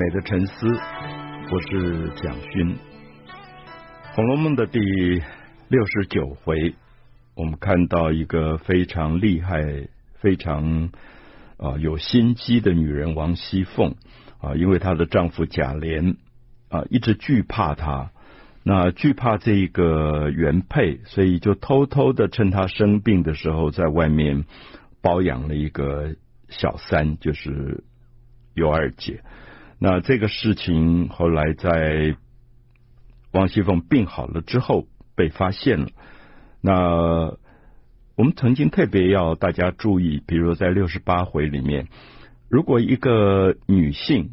美的沉思，我是蒋勋。《红楼梦》的第六十九回，我们看到一个非常厉害、非常啊有心机的女人王熙凤啊，因为她的丈夫贾琏啊一直惧怕她，那惧怕这个原配，所以就偷偷的趁她生病的时候，在外面包养了一个小三，就是尤二姐。那这个事情后来在王熙凤病好了之后被发现了。那我们曾经特别要大家注意，比如在六十八回里面，如果一个女性，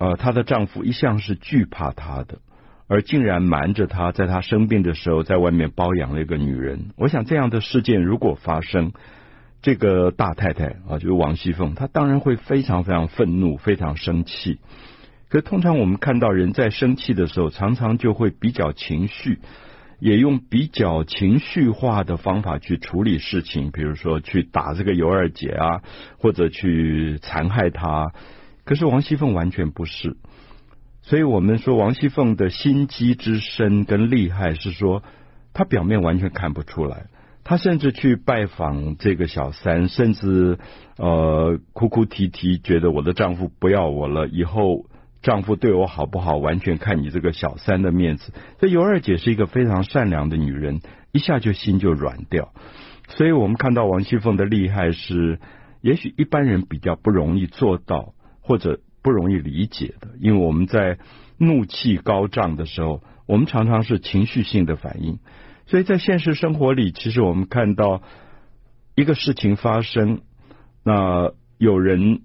呃，她的丈夫一向是惧怕她的，而竟然瞒着她，在她生病的时候在外面包养了一个女人，我想这样的事件如果发生。这个大太太啊，就是王熙凤，她当然会非常非常愤怒，非常生气。可通常我们看到人在生气的时候，常常就会比较情绪，也用比较情绪化的方法去处理事情，比如说去打这个尤二姐啊，或者去残害她。可是王熙凤完全不是，所以我们说王熙凤的心机之深跟厉害，是说她表面完全看不出来。她甚至去拜访这个小三，甚至呃哭哭啼啼，觉得我的丈夫不要我了，以后丈夫对我好不好，完全看你这个小三的面子。这尤二姐是一个非常善良的女人，一下就心就软掉。所以我们看到王熙凤的厉害是，也许一般人比较不容易做到，或者不容易理解的，因为我们在怒气高涨的时候，我们常常是情绪性的反应。所以在现实生活里，其实我们看到一个事情发生，那有人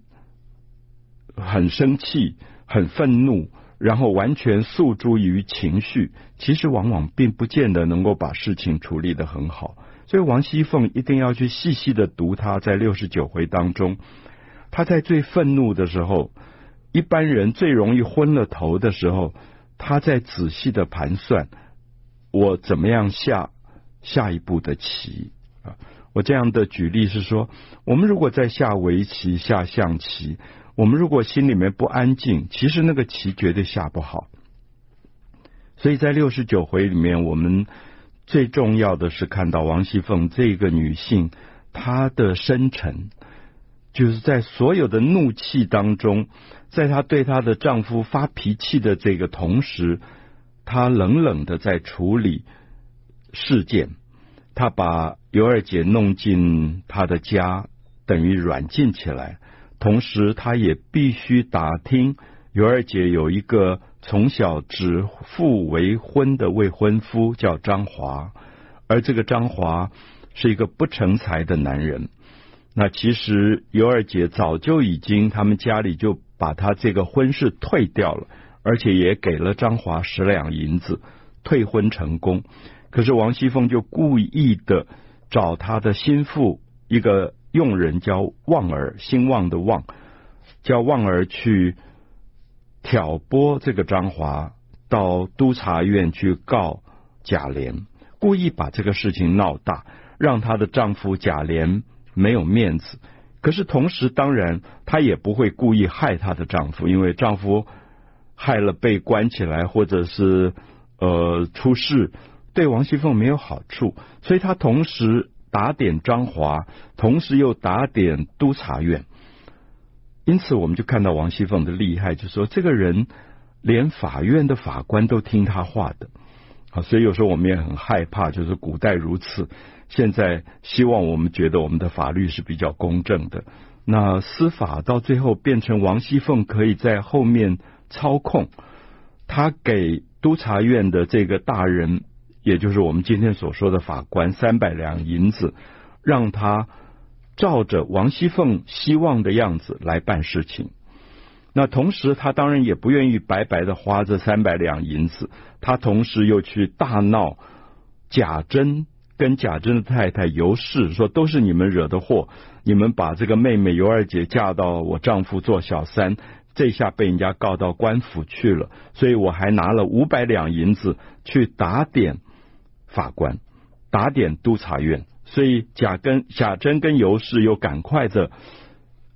很生气、很愤怒，然后完全诉诸于情绪，其实往往并不见得能够把事情处理得很好。所以王熙凤一定要去细细的读她在六十九回当中，她在最愤怒的时候，一般人最容易昏了头的时候，她在仔细的盘算。我怎么样下下一步的棋啊？我这样的举例是说，我们如果在下围棋、下象棋，我们如果心里面不安静，其实那个棋绝对下不好。所以在六十九回里面，我们最重要的是看到王熙凤这个女性，她的深沉，就是在所有的怒气当中，在她对她的丈夫发脾气的这个同时。他冷冷的在处理事件，他把尤二姐弄进他的家，等于软禁起来。同时，他也必须打听尤二姐有一个从小指腹为婚的未婚夫，叫张华，而这个张华是一个不成才的男人。那其实尤二姐早就已经，他们家里就把他这个婚事退掉了。而且也给了张华十两银子，退婚成功。可是王熙凤就故意的找她的心腹一个佣人叫旺儿，兴旺的旺，叫旺儿去挑拨这个张华到督察院去告贾琏，故意把这个事情闹大，让她的丈夫贾琏没有面子。可是同时，当然她也不会故意害她的丈夫，因为丈夫。害了被关起来，或者是呃出事，对王熙凤没有好处，所以她同时打点张华，同时又打点督察院。因此，我们就看到王熙凤的厉害，就是说这个人连法院的法官都听他话的啊。所以有时候我们也很害怕，就是古代如此，现在希望我们觉得我们的法律是比较公正的。那司法到最后变成王熙凤可以在后面。操控他给督察院的这个大人，也就是我们今天所说的法官三百两银子，让他照着王熙凤希望的样子来办事情。那同时，他当然也不愿意白白的花这三百两银子，他同时又去大闹贾珍跟贾珍的太太尤氏，说都是你们惹的祸，你们把这个妹妹尤二姐嫁到我丈夫做小三。这下被人家告到官府去了，所以我还拿了五百两银子去打点法官，打点督察院。所以贾跟贾珍跟尤氏又赶快的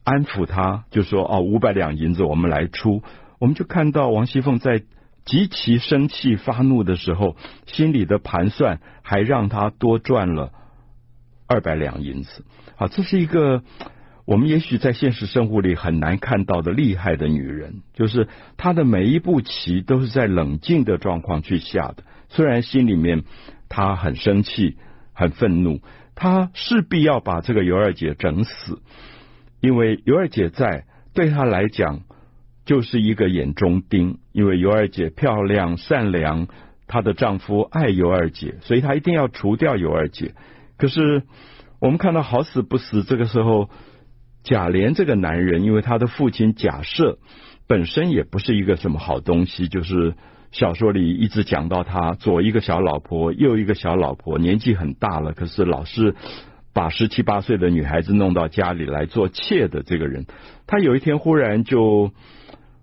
安抚他，就说：“哦，五百两银子我们来出，我们就看到王熙凤在极其生气发怒的时候，心里的盘算还让他多赚了二百两银子。好，这是一个我们也许在现实生活里很难看到的厉害的女人，就是她的每一步棋都是在冷静的状况去下的。虽然心里面她很生气、很愤怒，她势必要把这个尤二姐整死，因为尤二姐在，对她来讲就是一个眼中钉。因为尤二姐漂亮、善良，她的丈夫爱尤二姐，所以她一定要除掉尤二姐。可是。我们看到好死不死，这个时候贾琏这个男人，因为他的父亲贾赦本身也不是一个什么好东西，就是小说里一直讲到他左一个小老婆，右一个小老婆，年纪很大了，可是老是把十七八岁的女孩子弄到家里来做妾的这个人，他有一天忽然就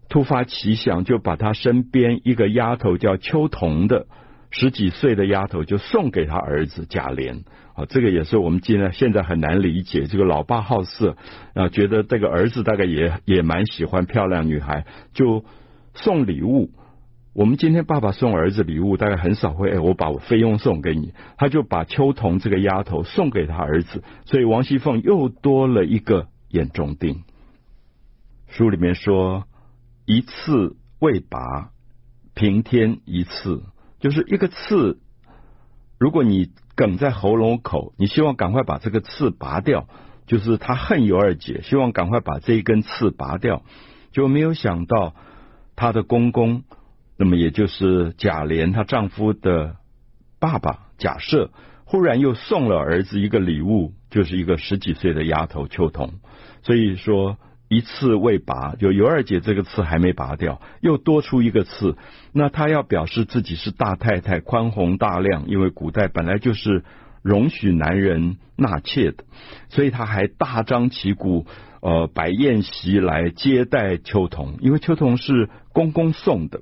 突发奇想，就把他身边一个丫头叫秋桐的十几岁的丫头，就送给他儿子贾琏。啊，这个也是我们今天现在很难理解。这个老爸好色啊，觉得这个儿子大概也也蛮喜欢漂亮女孩，就送礼物。我们今天爸爸送儿子礼物，大概很少会哎，我把我费用送给你。他就把秋桐这个丫头送给他儿子，所以王熙凤又多了一个眼中钉。书里面说，一次未拔，平添一次，就是一个刺，如果你。梗在喉咙口，你希望赶快把这个刺拔掉，就是他恨尤二姐，希望赶快把这一根刺拔掉，就没有想到他的公公，那么也就是贾琏她丈夫的爸爸贾赦，忽然又送了儿子一个礼物，就是一个十几岁的丫头秋桐，所以说。一刺未拔，就尤二姐这个刺还没拔掉，又多出一个刺。那她要表示自己是大太太，宽宏大量，因为古代本来就是容许男人纳妾的，所以她还大张旗鼓，呃，摆宴席来接待秋桐，因为秋桐是公公送的，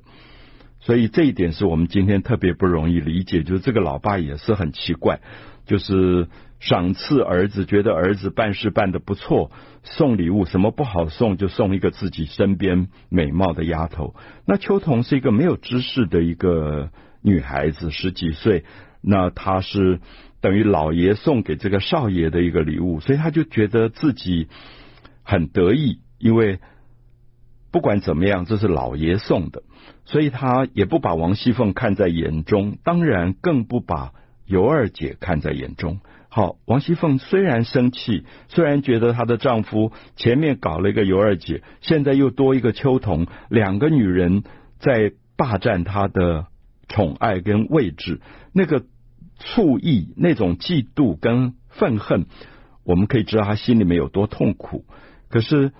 所以这一点是我们今天特别不容易理解，就是这个老爸也是很奇怪，就是。赏赐儿子，觉得儿子办事办得不错，送礼物什么不好送，就送一个自己身边美貌的丫头。那秋桐是一个没有知识的一个女孩子，十几岁，那她是等于老爷送给这个少爷的一个礼物，所以她就觉得自己很得意，因为不管怎么样，这是老爷送的，所以她也不把王熙凤看在眼中，当然更不把尤二姐看在眼中。好，王熙凤虽然生气，虽然觉得她的丈夫前面搞了一个尤二姐，现在又多一个秋桐，两个女人在霸占她的宠爱跟位置，那个醋意、那种嫉妒跟愤恨，我们可以知道她心里面有多痛苦。可是，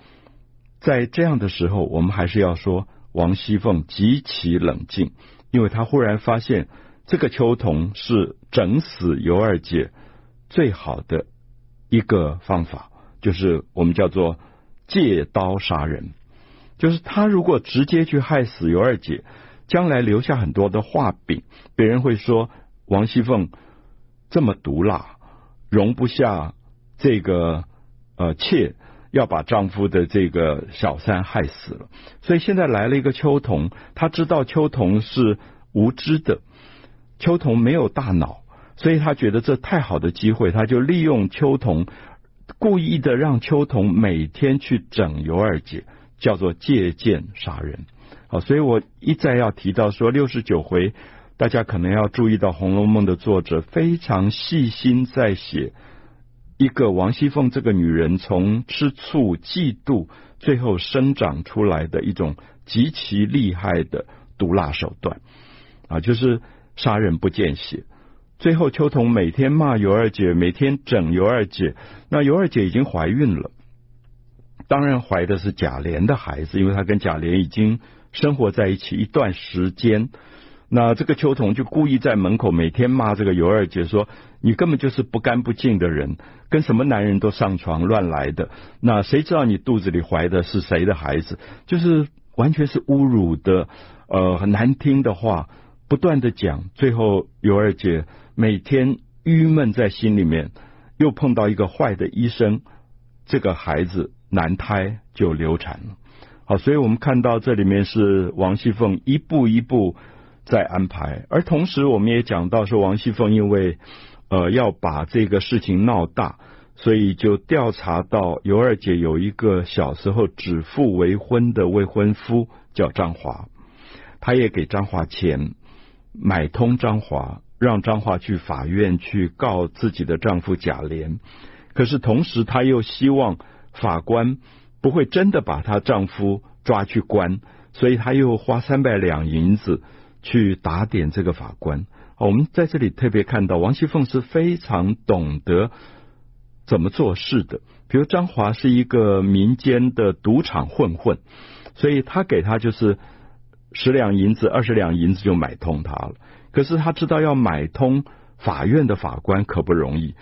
在这样的时候，我们还是要说王熙凤极其冷静，因为她忽然发现这个秋桐是整死尤二姐。最好的一个方法，就是我们叫做借刀杀人。就是他如果直接去害死尤二姐，将来留下很多的话柄，别人会说王熙凤这么毒辣，容不下这个呃妾要把丈夫的这个小三害死了。所以现在来了一个秋桐，他知道秋桐是无知的，秋桐没有大脑。所以他觉得这太好的机会，他就利用秋桐，故意的让秋桐每天去整尤二姐，叫做借剑杀人。好，所以我一再要提到说，六十九回，大家可能要注意到《红楼梦》的作者非常细心在写一个王熙凤这个女人从吃醋、嫉妒，最后生长出来的一种极其厉害的毒辣手段啊，就是杀人不见血。最后，秋桐每天骂尤二姐，每天整尤二姐。那尤二姐已经怀孕了，当然怀的是贾琏的孩子，因为她跟贾琏已经生活在一起一段时间。那这个秋桐就故意在门口每天骂这个尤二姐，说：“你根本就是不干不净的人，跟什么男人都上床乱来的。那谁知道你肚子里怀的是谁的孩子？就是完全是侮辱的，呃，很难听的话，不断的讲。最后尤二姐。”每天郁闷在心里面，又碰到一个坏的医生，这个孩子难胎就流产了。好，所以我们看到这里面是王熙凤一步一步在安排，而同时我们也讲到说，王熙凤因为呃要把这个事情闹大，所以就调查到尤二姐有一个小时候指腹为婚的未婚夫叫张华，她也给张华钱买通张华，让张华去法院去告自己的丈夫贾琏，可是同时她又希望法官。不会真的把她丈夫抓去关，所以她又花三百两银子去打点这个法官。我们在这里特别看到王熙凤是非常懂得怎么做事的。比如张华是一个民间的赌场混混，所以他给他就是十两银子、二十两银子就买通他了。可是他知道要买通法院的法官可不容易。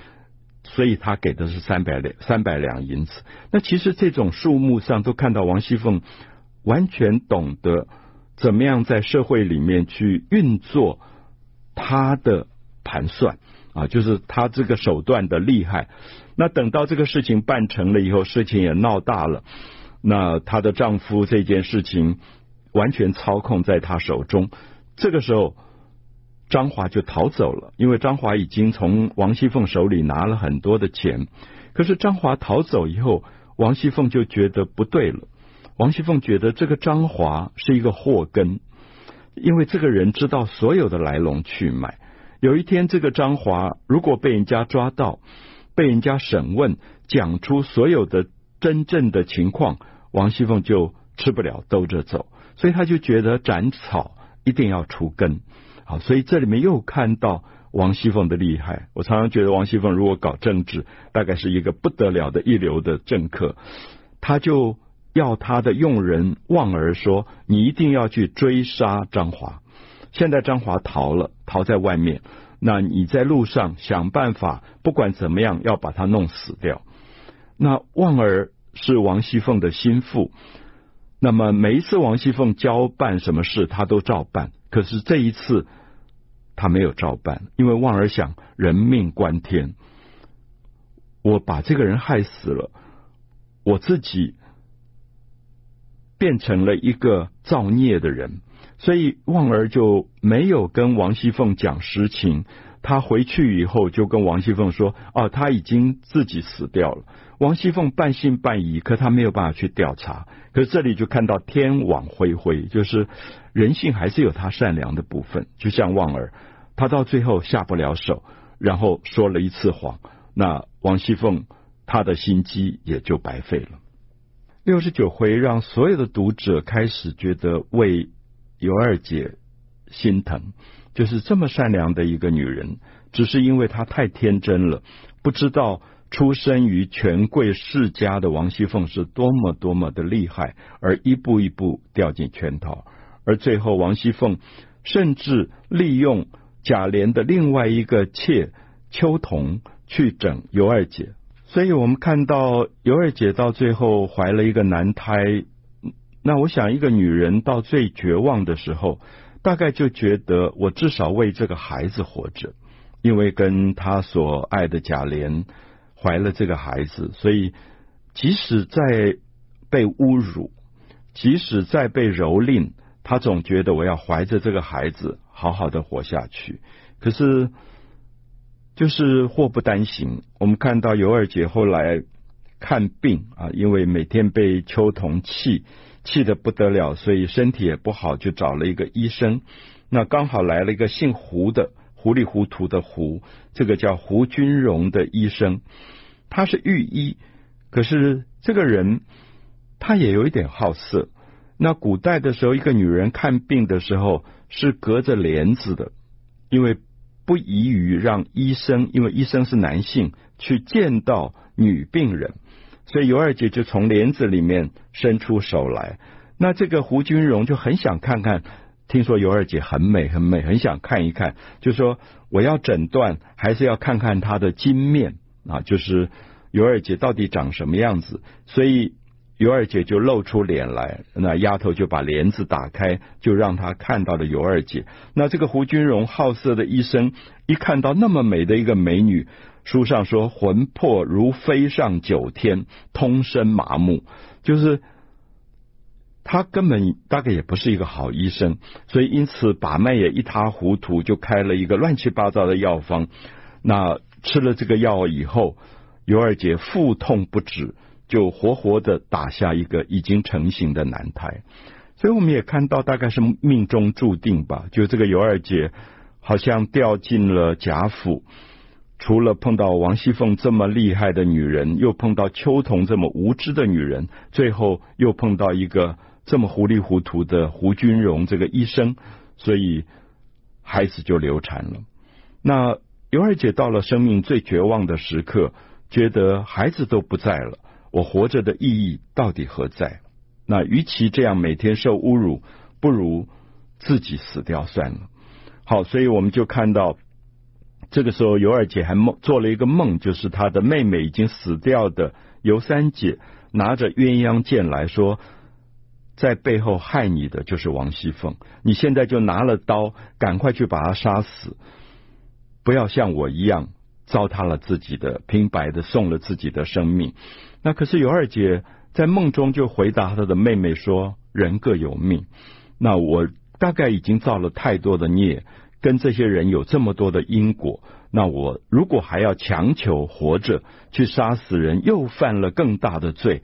所以他给的是三百两三百两银子。那其实这种数目上都看到王熙凤完全懂得怎么样在社会里面去运作他的盘算啊，就是他这个手段的厉害。那等到这个事情办成了以后，事情也闹大了，那她的丈夫这件事情完全操控在她手中，这个时候。张华就逃走了，因为张华已经从王熙凤手里拿了很多的钱。可是张华逃走以后，王熙凤就觉得不对了。王熙凤觉得这个张华是一个祸根，因为这个人知道所有的来龙去脉。有一天，这个张华如果被人家抓到，被人家审问，讲出所有的真正的情况，王熙凤就吃不了兜着走。所以他就觉得斩草一定要除根。好，所以这里面又看到王熙凤的厉害。我常常觉得王熙凤如果搞政治，大概是一个不得了的一流的政客。他就要他的用人旺儿说：“你一定要去追杀张华。现在张华逃了，逃在外面。那你在路上想办法，不管怎么样要把他弄死掉。”那旺儿是王熙凤的心腹，那么每一次王熙凤交办什么事，他都照办。可是这一次。他没有照办，因为旺儿想人命关天，我把这个人害死了，我自己变成了一个造孽的人，所以旺儿就没有跟王熙凤讲实情。他回去以后就跟王熙凤说：“哦，他已经自己死掉了。”王熙凤半信半疑，可他没有办法去调查。可是这里就看到天网恢恢，就是人性还是有他善良的部分，就像旺儿。他到最后下不了手，然后说了一次谎，那王熙凤他的心机也就白费了。六十九回让所有的读者开始觉得为尤二姐心疼，就是这么善良的一个女人，只是因为她太天真了，不知道出身于权贵世家的王熙凤是多么多么的厉害，而一步一步掉进圈套，而最后王熙凤甚至利用。贾琏的另外一个妾秋桐去整尤二姐，所以我们看到尤二姐到最后怀了一个男胎。那我想，一个女人到最绝望的时候，大概就觉得我至少为这个孩子活着，因为跟她所爱的贾琏怀了这个孩子，所以即使在被侮辱，即使在被蹂躏，他总觉得我要怀着这个孩子。好好的活下去，可是就是祸不单行。我们看到尤二姐后来看病啊，因为每天被秋桐气气得不得了，所以身体也不好，就找了一个医生。那刚好来了一个姓胡的，糊里糊涂的胡，这个叫胡君荣的医生，他是御医，可是这个人他也有一点好色。那古代的时候，一个女人看病的时候是隔着帘子的，因为不宜于让医生，因为医生是男性去见到女病人，所以尤二姐就从帘子里面伸出手来。那这个胡君荣就很想看看，听说尤二姐很美很美，很想看一看，就说我要诊断，还是要看看她的金面啊，就是尤二姐到底长什么样子，所以。尤二姐就露出脸来，那丫头就把帘子打开，就让她看到了尤二姐。那这个胡君荣好色的医生一看到那么美的一个美女，书上说魂魄如飞上九天，通身麻木，就是他根本大概也不是一个好医生，所以因此把脉也一塌糊涂，就开了一个乱七八糟的药方。那吃了这个药以后，尤二姐腹痛不止，就活活的打下一个已经成型的男胎。所以我们也看到，大概是命中注定吧。就这个尤二姐，好像掉进了贾府。除了碰到王熙凤这么厉害的女人，又碰到秋桐这么无知的女人，最后又碰到一个这么糊里糊涂的胡君荣这个医生，所以孩子就流产了。那尤二姐到了生命最绝望的时刻，觉得孩子都不在了，我活着的意义到底何在？那与其这样每天受侮辱，不如自己死掉算了。好，所以我们就看到。这个时候，尤二姐还梦做了一个梦，就是她的妹妹已经死掉的尤三姐拿着鸳鸯剑来说，在背后害你的就是王熙凤，你现在就拿了刀，赶快去把她杀死，不要像我一样糟蹋了自己的平白的送了自己的生命。那可是尤二姐在梦中就回答她的妹妹说：“人各有命，那我大概已经造了太多的孽。”跟这些人有这么多的因果，那我如果还要强求活着去杀死人，又犯了更大的罪，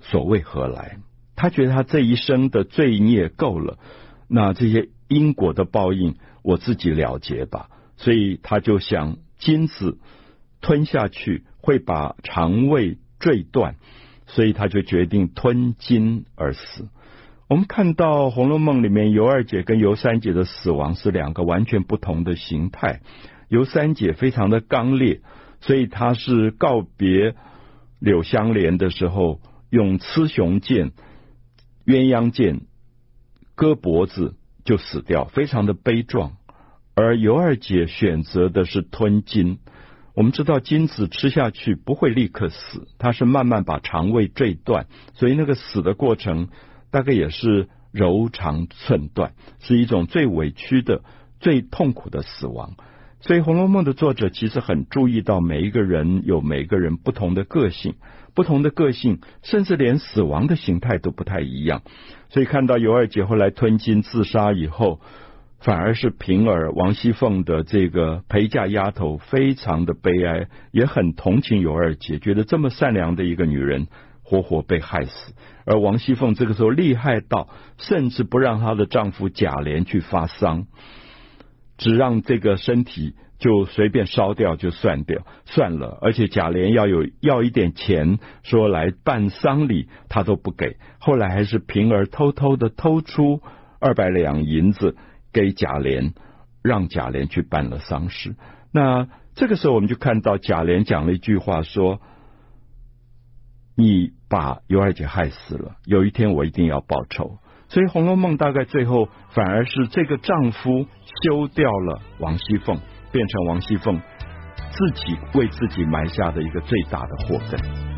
所谓何来？他觉得他这一生的罪孽够了，那这些因果的报应我自己了结吧。所以他就想金子吞下去会把肠胃坠断，所以他就决定吞金而死。我们看到《红楼梦》里面尤二姐跟尤三姐的死亡是两个完全不同的形态。尤三姐非常的刚烈，所以她是告别柳湘莲的时候，用雌雄剑、鸳鸯剑割脖子就死掉，非常的悲壮。而尤二姐选择的是吞金。我们知道金子吃下去不会立刻死，它是慢慢把肠胃坠断，所以那个死的过程。大概也是柔肠寸断，是一种最委屈的、最痛苦的死亡。所以，《红楼梦》的作者其实很注意到每一个人有每个人不同的个性，不同的个性，甚至连死亡的形态都不太一样。所以，看到尤二姐后来吞金自杀以后，反而是平儿、王熙凤的这个陪嫁丫头，非常的悲哀，也很同情尤二姐，觉得这么善良的一个女人。活活被害死，而王熙凤这个时候厉害到，甚至不让她的丈夫贾琏去发丧，只让这个身体就随便烧掉就算掉算了，而且贾琏要有要一点钱，说来办丧礼，他都不给。后来还是平儿偷偷的偷出二百两银子给贾琏，让贾琏去办了丧事。那这个时候我们就看到贾琏讲了一句话说。你把尤二姐害死了，有一天我一定要报仇。所以《红楼梦》大概最后反而是这个丈夫休掉了王熙凤，变成王熙凤自己为自己埋下的一个最大的祸根。